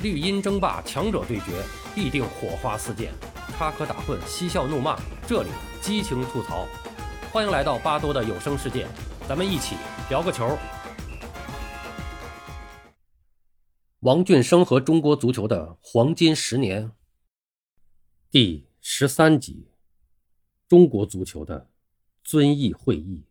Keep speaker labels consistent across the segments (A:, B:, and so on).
A: 绿茵争霸，强者对决，必定火花四溅；插科打诨，嬉笑怒骂，这里激情吐槽。欢迎来到巴多的有声世界，咱们一起聊个球。王俊生和中国足球的黄金十年，第十三集：中国足球的遵义会议。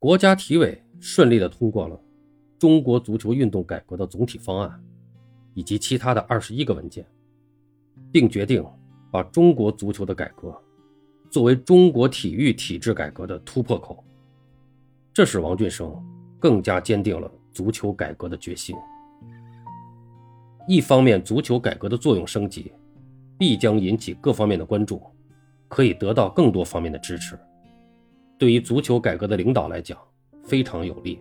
A: 国家体委顺利的通过了中国足球运动改革的总体方案，以及其他的二十一个文件，并决定把中国足球的改革作为中国体育体制改革的突破口。这使王俊生更加坚定了足球改革的决心。一方面，足球改革的作用升级，必将引起各方面的关注，可以得到更多方面的支持。对于足球改革的领导来讲，非常有利。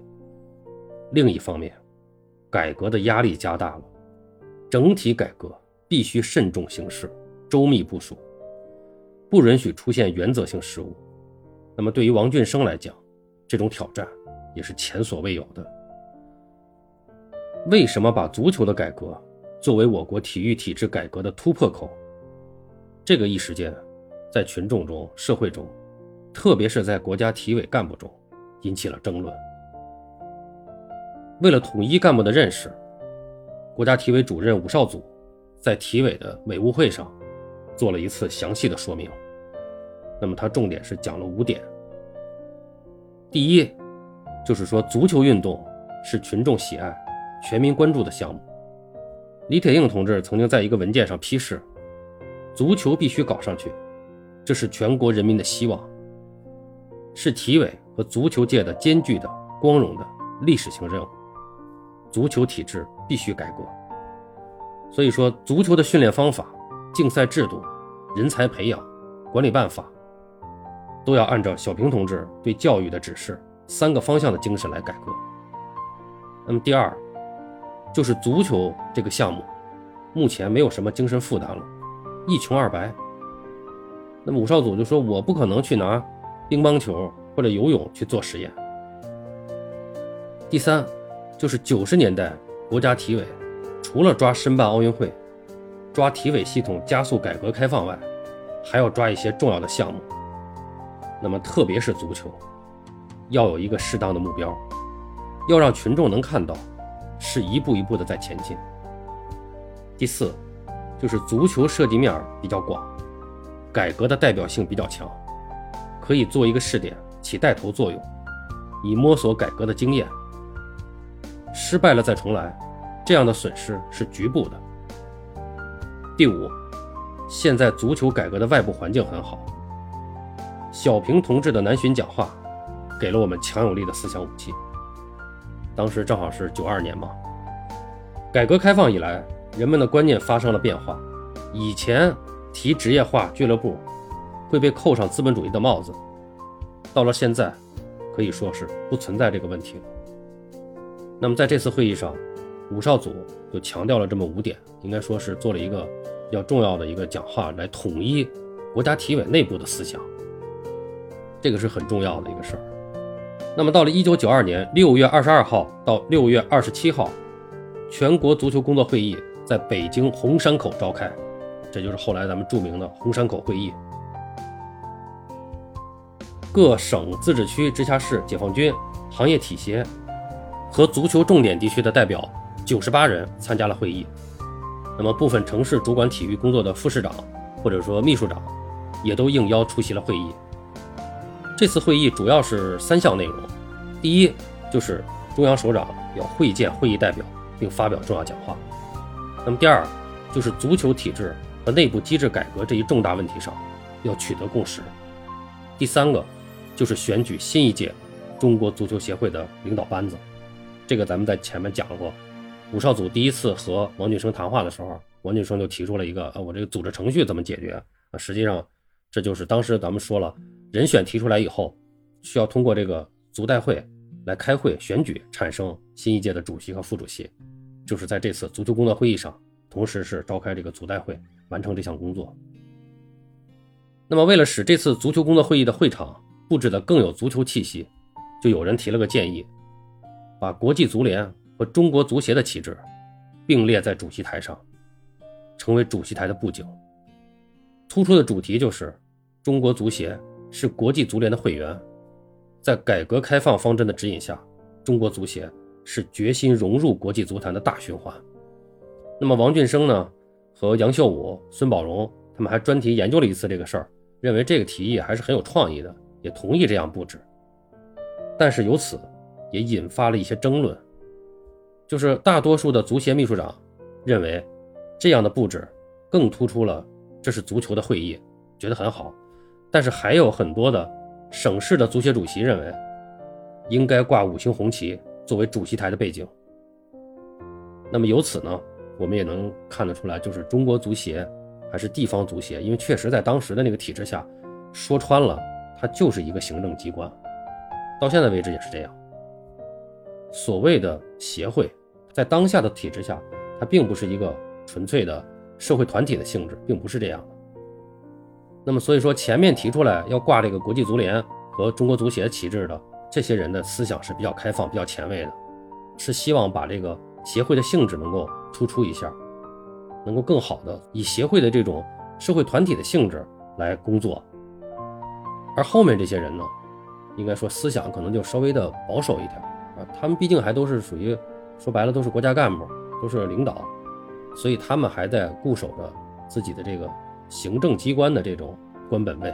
A: 另一方面，改革的压力加大了，整体改革必须慎重行事，周密部署，不允许出现原则性失误。那么，对于王俊生来讲，这种挑战也是前所未有的。为什么把足球的改革作为我国体育体制改革的突破口？这个一时间，在群众中、社会中。特别是在国家体委干部中，引起了争论。为了统一干部的认识，国家体委主任武少祖在体委的委务会上做了一次详细的说明。那么他重点是讲了五点。第一，就是说足球运动是群众喜爱、全民关注的项目。李铁映同志曾经在一个文件上批示，足球必须搞上去，这是全国人民的希望。是体委和足球界的艰巨的、光荣的历史性任务，足球体制必须改革。所以说，足球的训练方法、竞赛制度、人才培养、管理办法，都要按照小平同志对教育的指示三个方向的精神来改革。那么第二，就是足球这个项目，目前没有什么精神负担了，一穷二白。那么武少祖就说：“我不可能去拿。”乒乓球或者游泳去做实验。第三，就是九十年代国家体委除了抓申办奥运会、抓体委系统加速改革开放外，还要抓一些重要的项目。那么特别是足球，要有一个适当的目标，要让群众能看到，是一步一步的在前进。第四，就是足球涉及面比较广，改革的代表性比较强。可以做一个试点，起带头作用，以摸索改革的经验。失败了再重来，这样的损失是局部的。第五，现在足球改革的外部环境很好。小平同志的南巡讲话，给了我们强有力的思想武器。当时正好是九二年嘛，改革开放以来，人们的观念发生了变化。以前提职业化俱乐部。会被扣上资本主义的帽子。到了现在，可以说是不存在这个问题了。那么在这次会议上，武少祖就强调了这么五点，应该说是做了一个比较重要的一个讲话，来统一国家体委内部的思想。这个是很重要的一个事儿。那么到了一九九二年六月二十二号到六月二十七号，全国足球工作会议在北京红山口召开，这就是后来咱们著名的红山口会议。各省、自治区、直辖市、解放军、行业体协和足球重点地区的代表九十八人参加了会议。那么，部分城市主管体育工作的副市长或者说秘书长也都应邀出席了会议。这次会议主要是三项内容：第一，就是中央首长要会见会议代表并发表重要讲话；那么第二，就是足球体制和内部机制改革这一重大问题上要取得共识；第三个。就是选举新一届中国足球协会的领导班子，这个咱们在前面讲过。武少祖第一次和王俊生谈话的时候，王俊生就提出了一个：呃，我这个组织程序怎么解决？啊，实际上这就是当时咱们说了，人选提出来以后，需要通过这个足代会来开会选举，产生新一届的主席和副主席。就是在这次足球工作会议上，同时是召开这个足代会，完成这项工作。那么，为了使这次足球工作会议的会场，布置的更有足球气息，就有人提了个建议，把国际足联和中国足协的旗帜并列在主席台上，成为主席台的布景。突出的主题就是中国足协是国际足联的会员，在改革开放方针的指引下，中国足协是决心融入国际足坛的大循环。那么王俊生呢，和杨秀武、孙宝荣他们还专题研究了一次这个事儿，认为这个提议还是很有创意的，也同意这样布置。但是由此也引发了一些争论，就是大多数的足协秘书长认为这样的布置更突出了这是足球的会议，觉得很好。但是还有很多的省市的足协主席认为应该挂五星红旗作为主席台的背景。那么由此呢？我们也能看得出来，就是中国足协还是地方足协，因为确实在当时的那个体制下，说穿了，它就是一个行政机关，到现在为止也是这样。所谓的协会，在当下的体制下，它并不是一个纯粹的社会团体的性质，并不是这样的。那么，所以说前面提出来要挂这个国际足联和中国足协旗帜的这些人的思想是比较开放、比较前卫的，是希望把这个协会的性质能够。突出一下，能够更好的以协会的这种社会团体的性质来工作，而后面这些人呢，应该说思想可能就稍微的保守一点啊，他们毕竟还都是属于说白了都是国家干部，都是领导，所以他们还在固守着自己的这个行政机关的这种官本位。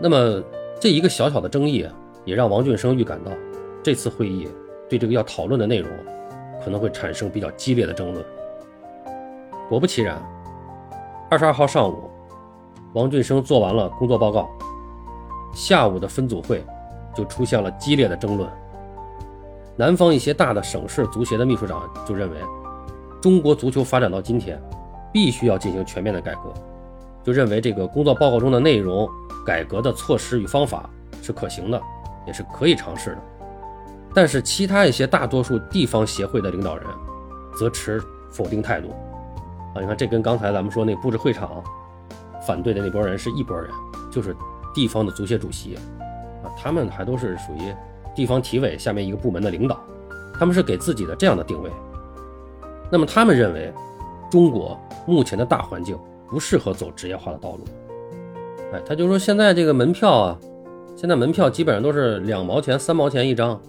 A: 那么这一个小小的争议啊，也让王俊生预感到这次会议对这个要讨论的内容。可能会产生比较激烈的争论。果不其然，二十二号上午，王俊生做完了工作报告，下午的分组会就出现了激烈的争论。南方一些大的省市足协的秘书长就认为，中国足球发展到今天，必须要进行全面的改革，就认为这个工作报告中的内容、改革的措施与方法是可行的，也是可以尝试的。但是其他一些大多数地方协会的领导人，则持否定态度。啊，你看这跟刚才咱们说那布置会场反对的那波人是一拨人，就是地方的足协主席，啊，他们还都是属于地方体委下面一个部门的领导，他们是给自己的这样的定位。那么他们认为，中国目前的大环境不适合走职业化的道路。哎，他就说现在这个门票啊，现在门票基本上都是两毛钱、三毛钱一张。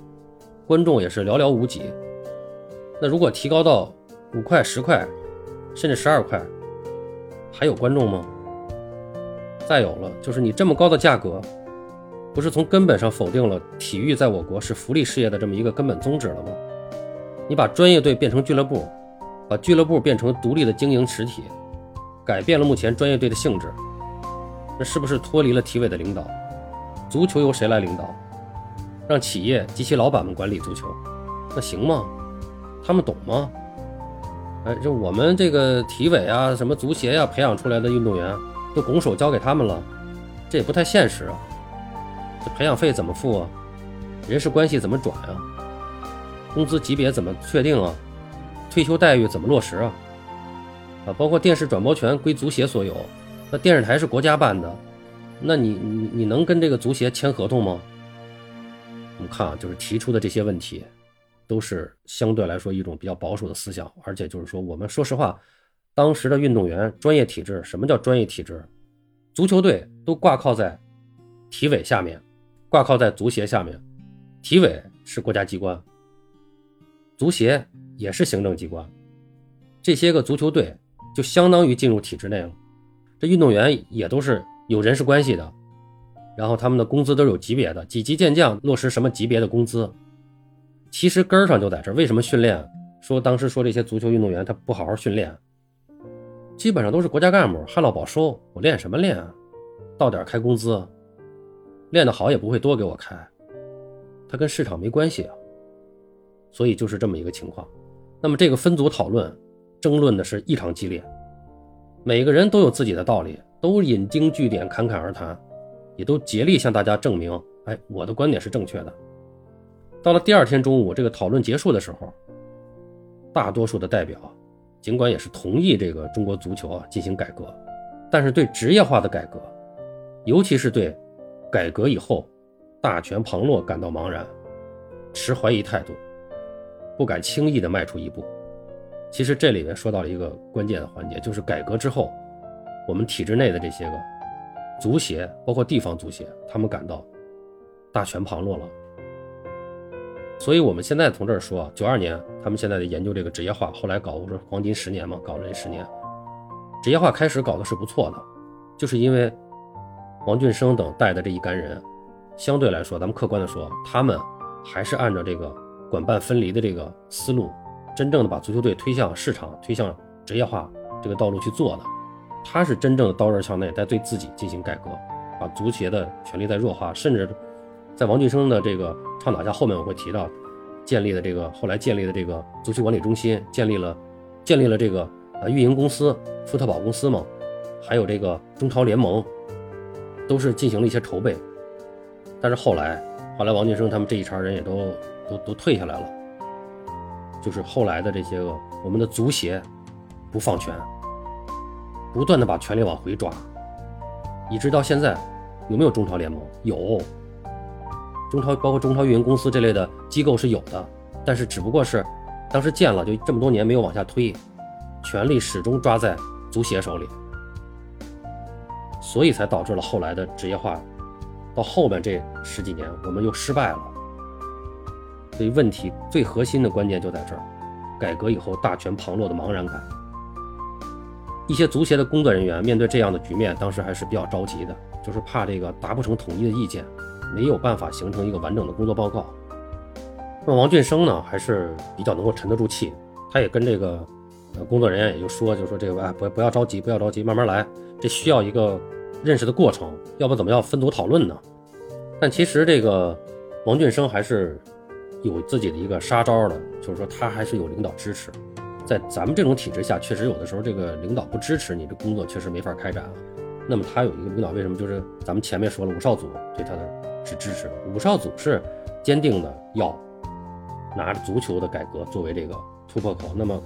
A: 观众也是寥寥无几，那如果提高到五块、十块，甚至十二块，还有观众吗？再有了，就是你这么高的价格，不是从根本上否定了体育在我国是福利事业的这么一个根本宗旨了吗？你把专业队变成俱乐部，把俱乐部变成独立的经营实体，改变了目前专业队的性质，那是不是脱离了体委的领导？足球由谁来领导？让企业及其老板们管理足球，那行吗？他们懂吗？哎，就我们这个体委啊，什么足协呀，培养出来的运动员都拱手交给他们了，这也不太现实啊。这培养费怎么付啊？人事关系怎么转啊？工资级别怎么确定啊？退休待遇怎么落实啊？啊，包括电视转播权归足协所有，那电视台是国家办的，那你你你能跟这个足协签合同吗？我们看啊，就是提出的这些问题，都是相对来说一种比较保守的思想，而且就是说，我们说实话，当时的运动员专业体制，什么叫专业体制？足球队都挂靠在体委下面，挂靠在足协下面，体委是国家机关，足协也是行政机关，这些个足球队就相当于进入体制内了，这运动员也都是有人事关系的。然后他们的工资都是有级别的，几级健将落实什么级别的工资？其实根儿上就在这。为什么训练？说当时说这些足球运动员他不好好训练，基本上都是国家干部，旱涝保收，我练什么练啊？到点开工资，练得好也不会多给我开，他跟市场没关系啊。所以就是这么一个情况。那么这个分组讨论、争论的是异常激烈，每个人都有自己的道理，都引经据典，侃侃而谈。也都竭力向大家证明，哎，我的观点是正确的。到了第二天中午，这个讨论结束的时候，大多数的代表尽管也是同意这个中国足球啊进行改革，但是对职业化的改革，尤其是对改革以后大权旁落感到茫然。持怀疑态度，不敢轻易的迈出一步。其实这里面说到了一个关键的环节，就是改革之后，我们体制内的这些个足协，包括地方足协，他们感到大权旁落了。所以我们现在从这儿说，九二年他们现在在研究这个职业化，后来搞不是黄金十年嘛，搞了这十年，职业化开始搞的是不错的，就是因为王俊生等带的这一干人，相对来说，咱们客观的说，他们还是按照这个管办分离的这个思路。真正的把足球队推向市场、推向职业化这个道路去做的，他是真正的刀刃向内，在对自己进行改革，把足协的权力在弱化，甚至在王俊生的这个倡导下，后面我会提到建立的这个后来建立的这个足球管理中心，建立了建立了这个呃运营公司福特堡公司嘛，还有这个中超联盟，都是进行了一些筹备，但是后来后来王俊生他们这一茬人也都都都退下来了。就是后来的这些个，我们的足协不放权，不断的把权力往回抓，一直到现在，有没有中超联盟？有，中超包括中超运营公司这类的机构是有的，但是只不过是当时建了，就这么多年没有往下推，权力始终抓在足协手里，所以才导致了后来的职业化，到后面这十几年我们又失败了。所以问题最核心的关键就在这儿，改革以后大权旁落的茫然感。一些足协的工作人员面对这样的局面，当时还是比较着急的，就是怕这个达不成统一的意见，没有办法形成一个完整的工作报告。那王俊生呢，还是比较能够沉得住气，他也跟这个呃工作人员也就说，就说这个哎不不要着急，不要着急，慢慢来，这需要一个认识的过程，要不怎么要分组讨论呢？但其实这个王俊生还是。有自己的一个杀招的，就是说他还是有领导支持，在咱们这种体制下，确实有的时候这个领导不支持你的工作，确实没法开展。那么他有一个领导，为什么？就是咱们前面说了，五少组对他的是支持的，五少组是坚定的要拿着足球的改革作为这个突破口。那么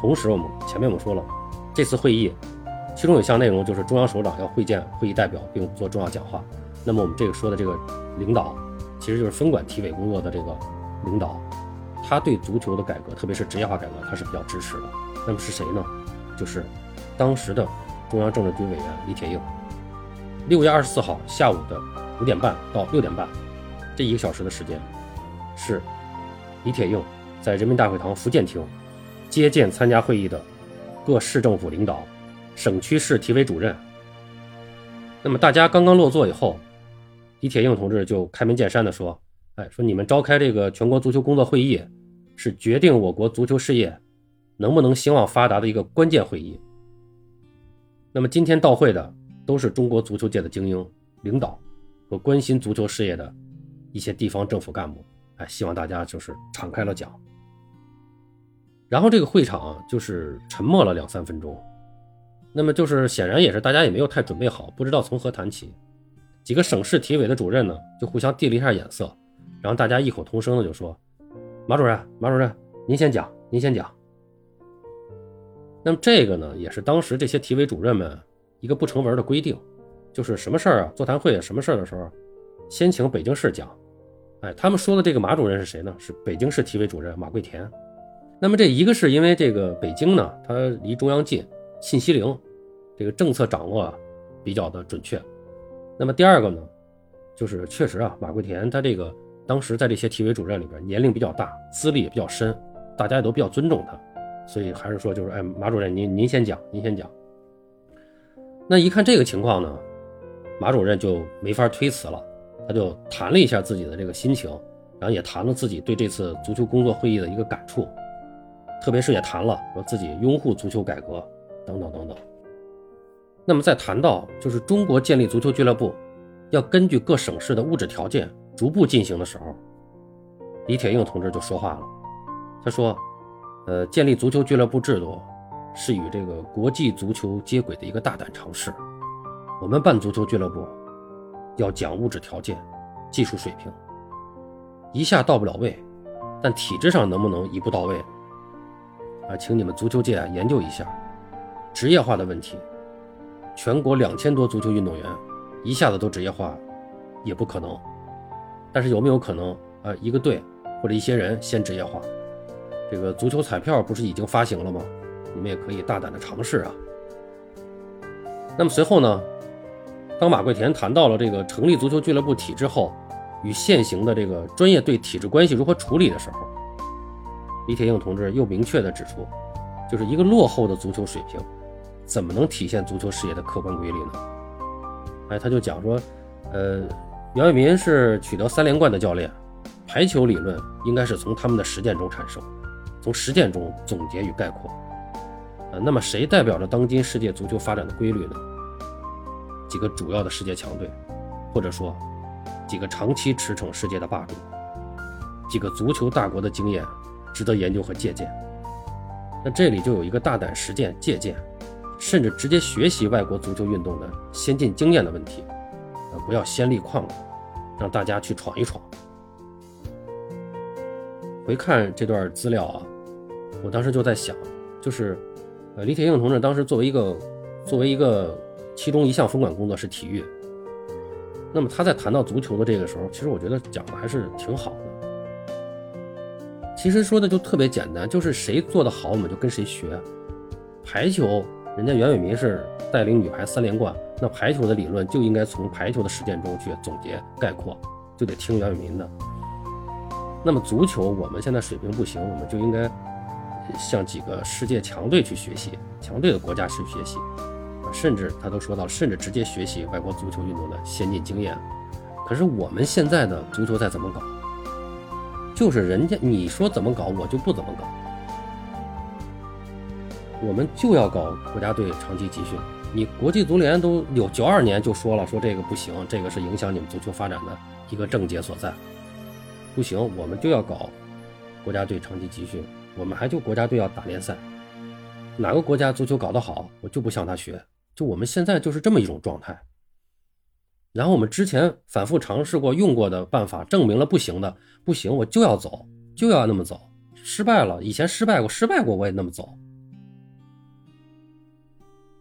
A: 同时，我们前面我们说了，这次会议其中有一项内容就是中央首长要会见会议代表并做重要讲话。那么我们这个说的这个领导，其实就是分管体委工作的这个。领导，他对足球的改革，特别是职业化改革，他是比较支持的。那么是谁呢？就是当时的中央政治局委员李铁映。六月二十四号下午的五点半到六点半，这一个小时的时间，是李铁映在人民大会堂福建厅接见参加会议的各市政府领导、省区市体委主任。那么大家刚刚落座以后，李铁映同志就开门见山地说。哎，说你们召开这个全国足球工作会议，是决定我国足球事业能不能兴旺发达的一个关键会议。那么今天到会的都是中国足球界的精英领导和关心足球事业的一些地方政府干部。哎，希望大家就是敞开了讲。然后这个会场就是沉默了两三分钟。那么就是显然也是大家也没有太准备好，不知道从何谈起。几个省市体委的主任呢，就互相递了一下眼色。然后大家异口同声的就说：“马主任，马主任，您先讲，您先讲。”那么这个呢，也是当时这些体委主任们一个不成文的规定，就是什么事儿啊，座谈会，什么事儿的时候，先请北京市讲。哎，他们说的这个马主任是谁呢？是北京市体委主任马桂田。那么这一个是因为这个北京呢，它离中央近，信息灵，这个政策掌握比较的准确。那么第二个呢，就是确实啊，马桂田他这个。当时在这些体委主任里边，年龄比较大，资历也比较深，大家也都比较尊重他，所以还是说，就是哎，马主任您您先讲，您先讲。那一看这个情况呢，马主任就没法推辞了，他就谈了一下自己的这个心情，然后也谈了自己对这次足球工作会议的一个感触，特别是也谈了说自己拥护足球改革等等等等。那么在谈到就是中国建立足球俱乐部，要根据各省市的物质条件。逐步进行的时候，李铁映同志就说话了。他说：“呃，建立足球俱乐部制度是与这个国际足球接轨的一个大胆尝试。我们办足球俱乐部要讲物质条件、技术水平，一下到不了位，但体制上能不能一步到位？啊，请你们足球界研究一下职业化的问题。全国两千多足球运动员一下子都职业化，也不可能。”但是有没有可能啊？一个队或者一些人先职业化。这个足球彩票不是已经发行了吗？你们也可以大胆的尝试啊。那么随后呢，当马桂田谈到了这个成立足球俱乐部体制后，与现行的这个专业队体制关系如何处理的时候，李铁映同志又明确的指出，就是一个落后的足球水平，怎么能体现足球事业的客观规律呢？哎，他就讲说，呃，袁伟民是取得三连冠的教练，排球理论应该是从他们的实践中产生，从实践中总结与概括。呃，那么谁代表着当今世界足球发展的规律呢？几个主要的世界强队，或者说几个长期驰骋世界的霸主，几个足球大国的经验，值得研究和借鉴。那这里就有一个大胆实践、借鉴。甚至直接学习外国足球运动的先进经验的问题，呃，不要先立框了，让大家去闯一闯。回看这段资料啊，我当时就在想，就是，呃，李铁映同志当时作为一个，作为一个其中一项分管工作是体育，那么他在谈到足球的这个时候，其实我觉得讲的还是挺好的。其实说的就特别简单，就是谁做的好，我们就跟谁学。排球。人家袁伟民是带领女排三连冠，那排球的理论就应该从排球的实践中去总结概括，就得听袁伟民的。那么足球我们现在水平不行，我们就应该向几个世界强队去学习，强队的国家去学习，甚至他都说到，甚至直接学习外国足球运动的先进经验。可是我们现在的足球赛怎么搞？就是人家你说怎么搞，我就不怎么搞。我们就要搞国家队长期集训，你国际足联都有九二年就说了，说这个不行，这个是影响你们足球发展的一个症结所在，不行，我们就要搞国家队长期集训，我们还就国家队要打联赛，哪个国家足球搞得好，我就不向他学，就我们现在就是这么一种状态。然后我们之前反复尝试过用过的办法，证明了不行的，不行，我就要走，就要那么走，失败了，以前失败过，失败过我也那么走。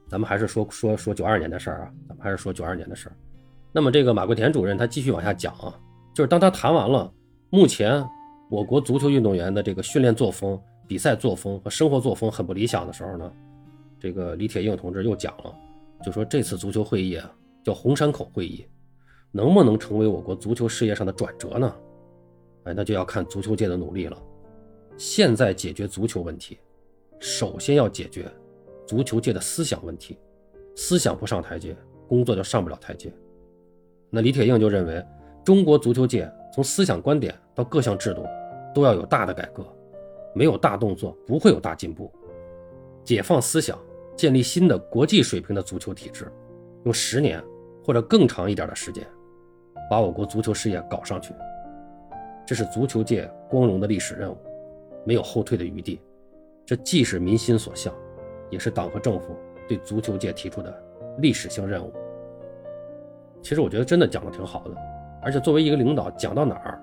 A: 咱们还是说说说九二年的事儿啊，咱们还是说九二年的事儿。那么这个马桂田主任他继续往下讲啊，就是当他谈完了目前我国足球运动员的这个训练作风、比赛作风和生活作风很不理想的时候呢，这个李铁映同志又讲了，就说这次足球会议啊叫红山口会议，能不能成为我国足球事业上的转折呢？哎，那就要看足球界的努力了。现在解决足球问题，首先要解决。足球界的思想问题，思想不上台阶，工作就上不了台阶。那李铁映就认为，中国足球界从思想观点到各项制度，都要有大的改革，没有大动作，不会有大进步。解放思想，建立新的国际水平的足球体制，用十年或者更长一点的时间，把我国足球事业搞上去，这是足球界光荣的历史任务，没有后退的余地。这既是民心所向。也是党和政府对足球界提出的历史性任务。其实我觉得真的讲的挺好的，而且作为一个领导，讲到哪儿，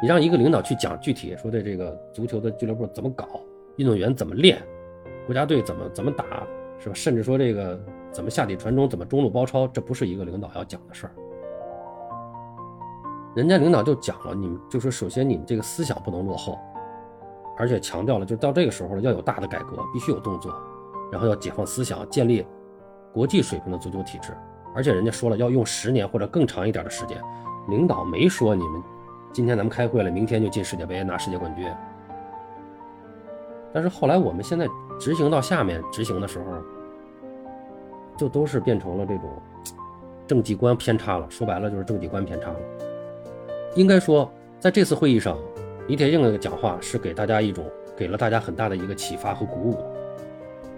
A: 你让一个领导去讲具体说的这个足球的俱乐部怎么搞，运动员怎么练，国家队怎么怎么打，是吧？甚至说这个怎么下底传中，怎么中路包抄，这不是一个领导要讲的事儿。人家领导就讲了，你们就说首先你们这个思想不能落后，而且强调了，就到这个时候了，要有大的改革，必须有动作。然后要解放思想，建立国际水平的足球体制，而且人家说了要用十年或者更长一点的时间。领导没说你们今天咱们开会了，明天就进世界杯拿世界冠军。但是后来我们现在执行到下面执行的时候，就都是变成了这种 政绩观偏差了。说白了就是政绩观偏差了。应该说，在这次会议上，李铁映的讲话是给大家一种给了大家很大的一个启发和鼓舞。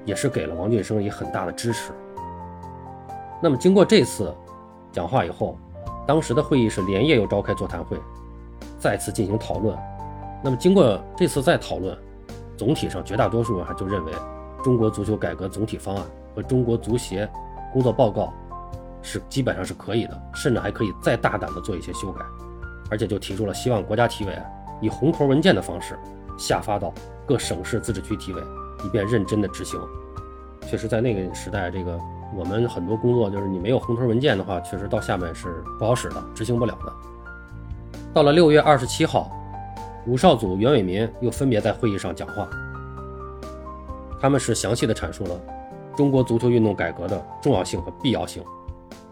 A: 也是给了王俊生以很大的支持。那么经过这次讲话以后，当时的会议是连夜又召开座谈会，再次进行讨论。那么经过这次再讨论，总体上绝大多数人就认为，中国足球改革总体方案和中国足协工作报告是基本上是可以的，甚至还可以再大胆的做一些修改，而且就提出了希望国家体委以红头文件的方式下发到各省市自治区体委。以便认真的执行，确实，在那个时代，这个我们很多工作就是你没有红头文件的话，确实到下面是不好使的，执行不了的。到了六月二十七号，武少祖、袁伟民又分别在会议上讲话，他们是详细的阐述了中国足球运动改革的重要性和必要性，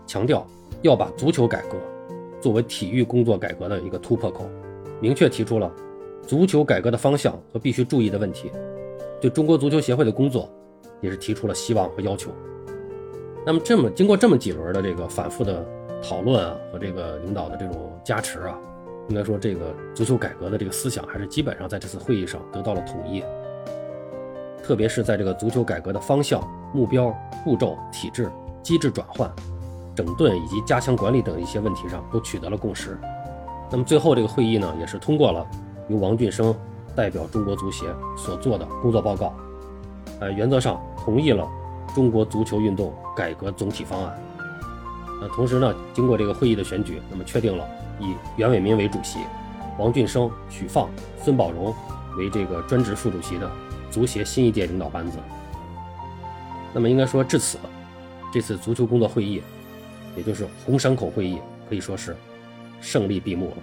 A: 强调要把足球改革作为体育工作改革的一个突破口，明确提出了足球改革的方向和必须注意的问题，对中国足球协会的工作也是提出了希望和要求。那么，这么经过这么几轮的这个反复的讨论啊，和这个领导的这种加持啊。应该说，这个足球改革的这个思想还是基本上在这次会议上得到了统一，特别是在这个足球改革的方向、目标、步骤、体制、机制转换、整顿以及加强管理等一些问题上都取得了共识。那么最后这个会议呢，也是通过了由王俊生代表中国足协所做的工作报告，呃，原则上同意了中国足球运动改革总体方案。呃，同时呢，经过这个会议的选举，那么确定了。以袁伟民为主席，王俊生、许放、孙宝荣为这个专职副主席的足协新一届领导班子。那么应该说至此，这次足球工作会议，也就是红山口会议，可以说是胜利闭幕了。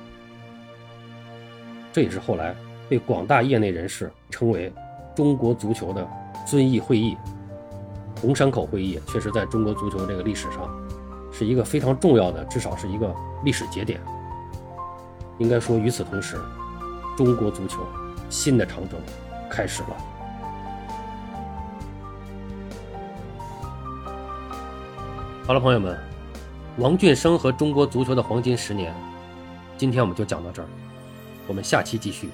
A: 这也是后来被广大业内人士称为中国足球的遵义会议。红山口会议确实在中国足球这个历史上是一个非常重要的，至少是一个历史节点。应该说，与此同时，中国足球新的长征开始了。好了，朋友们，王俊生和中国足球的黄金十年，今天我们就讲到这儿，我们下期继续。